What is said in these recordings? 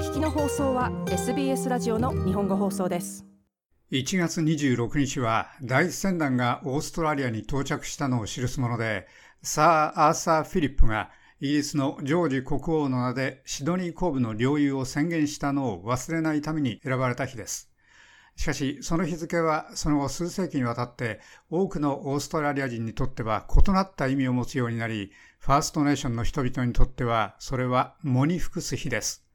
聞きの放送は SBS ラジオの日本語放送です1月26日は第一船団がオーストラリアに到着したのを記すものでサー・アーサー・フィリップがイギリスのジョージ国王の名でシドニー後部の領有を宣言したのを忘れないために選ばれた日です。しかし、その日付はその後数世紀にわたって多くのオーストラリア人にとっては異なった意味を持つようになり、ファーストネーションの人々にとってはそれは喪に服す日です。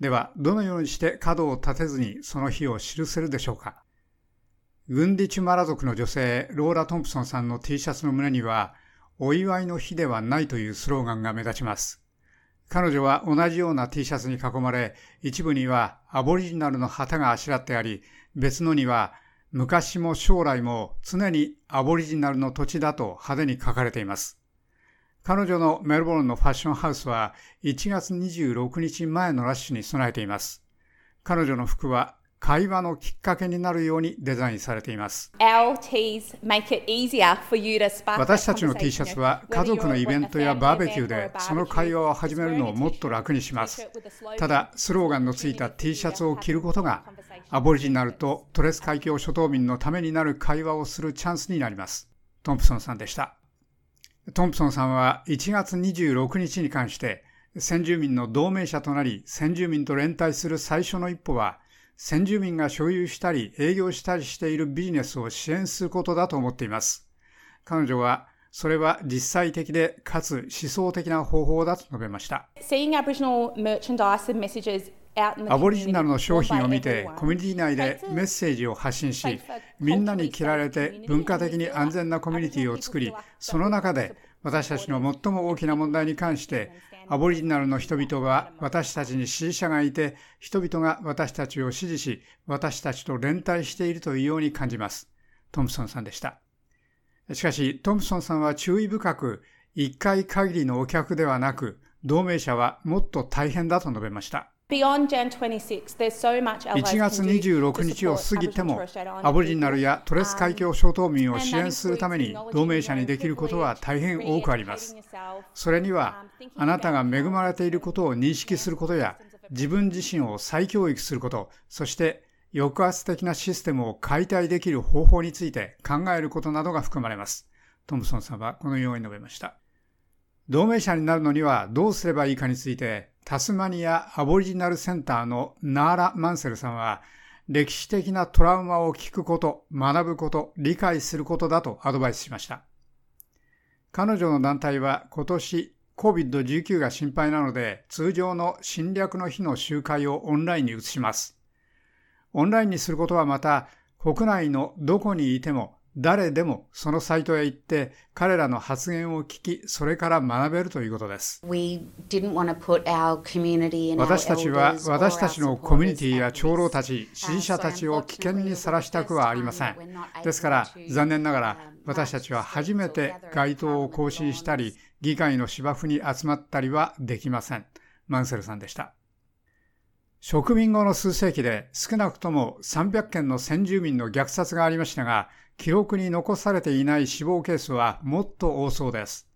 では、どのようにして角を立てずにその日を記せるでしょうか？グンディチュマラ族の女性、ローラ・トンプソンさんの T シャツの胸には、お祝いの日ではないというスローガンが目立ちます。彼女は同じような T シャツに囲まれ、一部にはアボリジナルの旗があしらってあり、別のには昔も将来も常にアボリジナルの土地だと派手に書かれています。彼女のメルボルンのファッションハウスは1月26日前のラッシュに備えています。彼女の服は会話のきっかけになるようにデザインされています。私たちの T シャツは家族のイベントやバーベキューでその会話を始めるのをもっと楽にします。ただ、スローガンのついた T シャツを着ることがアボリジナルとトレス海峡諸島民のためになる会話をするチャンスになります。トンプソンさんでした。トンプソンさんは1月26日に関して先住民の同盟者となり先住民と連帯する最初の一歩は先住民が所有したり営業したりしているビジネスを支援することだと思っています。彼女はそれは実際的でかつ思想的な方法だと述べました。アボリジナルの商品を見てコミュニティ内でメッセージを発信しみんなに着られて文化的に安全なコミュニティを作りその中で私たちの最も大きな問題に関してアボリジナルの人々は私たちに支持者がいて人々が私たちを支持し私たちと連帯しているというように感じます。トムソンさんでした。しかしトムソンさんは注意深く1回限りのお客ではなく同盟者はもっと大変だと述べました1月26日を過ぎても、アボリジナルやトレス海峡諸島民を支援するために同盟者にできることは大変多くあります。それには、あなたが恵まれていることを認識することや、自分自身を再教育すること、そして抑圧的なシステムを解体できる方法について考えることなどが含まれます。トムソンさんはこのように述べました。同盟者になるのにはどうすればいいかについて、タスマニアアボリジナルセンターのナーラ・マンセルさんは、歴史的なトラウマを聞くこと、学ぶこと、理解することだとアドバイスしました。彼女の団体は今年 COVID-19 が心配なので通常の侵略の日の集会をオンラインに移します。オンラインにすることはまた国内のどこにいても誰でもそのサイトへ行って彼らの発言を聞き、それから学べるということです。私たちは私たちのコミュニティや長老たち、支持者たちを危険にさらしたくはありません。ですから残念ながら私たちは初めて街頭を更新したり、議会の芝生に集まったりはできません。マンセルさんでした。植民後の数世紀で少なくとも300件の先住民の虐殺がありましたが、記録に残されていない死亡ケースはもっと多そうです。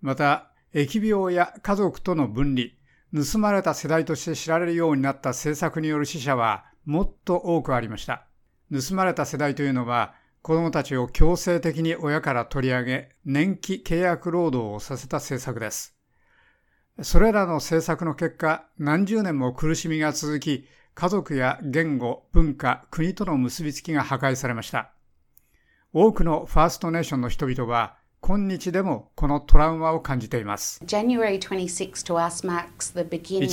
また、疫病や家族との分離、盗まれた世代として知られるようになった政策による死者はもっと多くありました。盗まれた世代というのは、子供たちを強制的に親から取り上げ、年季契約労働をさせた政策です。それらの政策の結果、何十年も苦しみが続き、家族や言語、文化、国との結びつきが破壊されました。多くのファーストネーションの人々は今日でもこのトラウマを感じています。1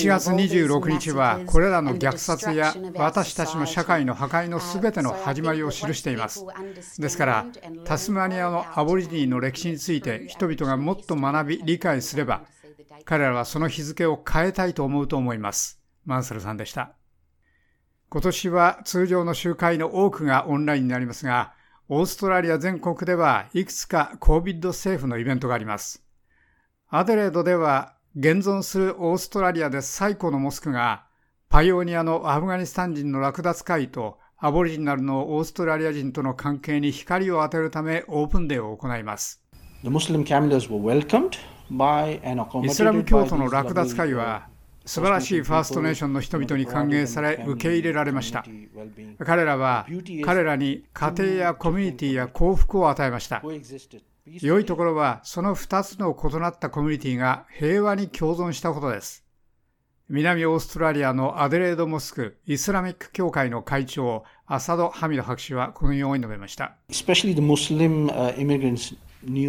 月26日はこれらの虐殺や私たちの社会の破壊のすべての始まりを記しています。ですから、タスマニアのアボリジニーの歴史について人々がもっと学び、理解すれば、彼らはその日付を変えたいと思うと思います。マンセルさんでした。今年は通常の集会の多くがオンラインになりますが、オーストラリア全国ではいくつか COVID 政府のイベントがあります。アデレードでは現存するオーストラリアで最古のモスクがパイオニアのアフガニスタン人の略奪会とアボリジナルのオーストラリア人との関係に光を当てるためオープンデーを行います。イスラム教徒の略奪会は素晴らしいファーストネーションの人々に歓迎され受け入れられました。彼らは彼らに家庭やコミュニティや幸福を与えました。良いところはその2つの異なったコミュニティが平和に共存したことです。南オーストラリアのアデレードモスクイスラミック協会の会長アサド・ハミド博士はこのように述べました。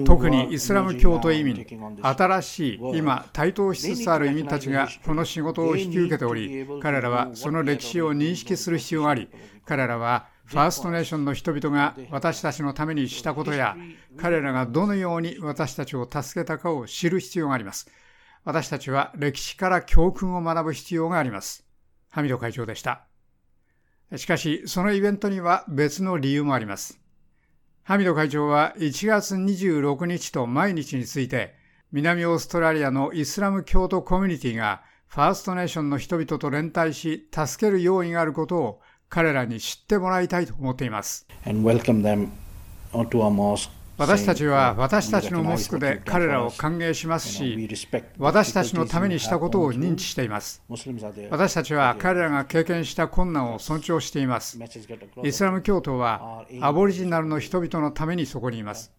特にイスラム教徒移民、新しい今、台頭しつつある移民たちがこの仕事を引き受けており、彼らはその歴史を認識する必要があり、彼らはファーストネーションの人々が私たちのためにしたことや、彼らがどのように私たちを助けたかを知る必要があります。私たちは歴史から教訓を学ぶ必要があります。ハミド会長でした。しかし、そのイベントには別の理由もあります。ハミド会長は1月26日と毎日について、南オーストラリアのイスラム教徒コミュニティがファーストネーションの人々と連帯し、助ける用意があることを彼らに知ってもらいたいと思っています。私たちは私たちのモスクで彼らを歓迎しますし、私たちのためにしたことを認知しています。私たちは彼らが経験した困難を尊重しています。イスラム教徒はアボリジナルの人々のためにそこにいます。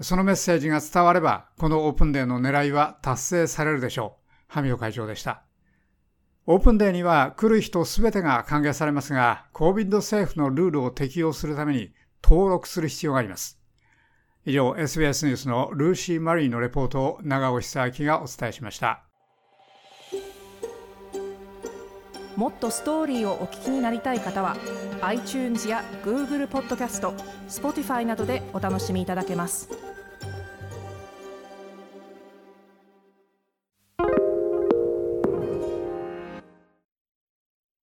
そのメッセージが伝われば、このオープンデーの狙いは達成されるでしょう。ハミオ会長でした。オープンデーには来る人すべてが歓迎されますが、COVID 政府のルールを適用するために登録する必要があります。以上、SBS ニュースのルーシー・マリーのレポートを長尾久明がお伝えしました。もっとストーリーをお聞きになりたい方は iTunes や Google ポッドキャスト Spotify などでお楽しみいただけます。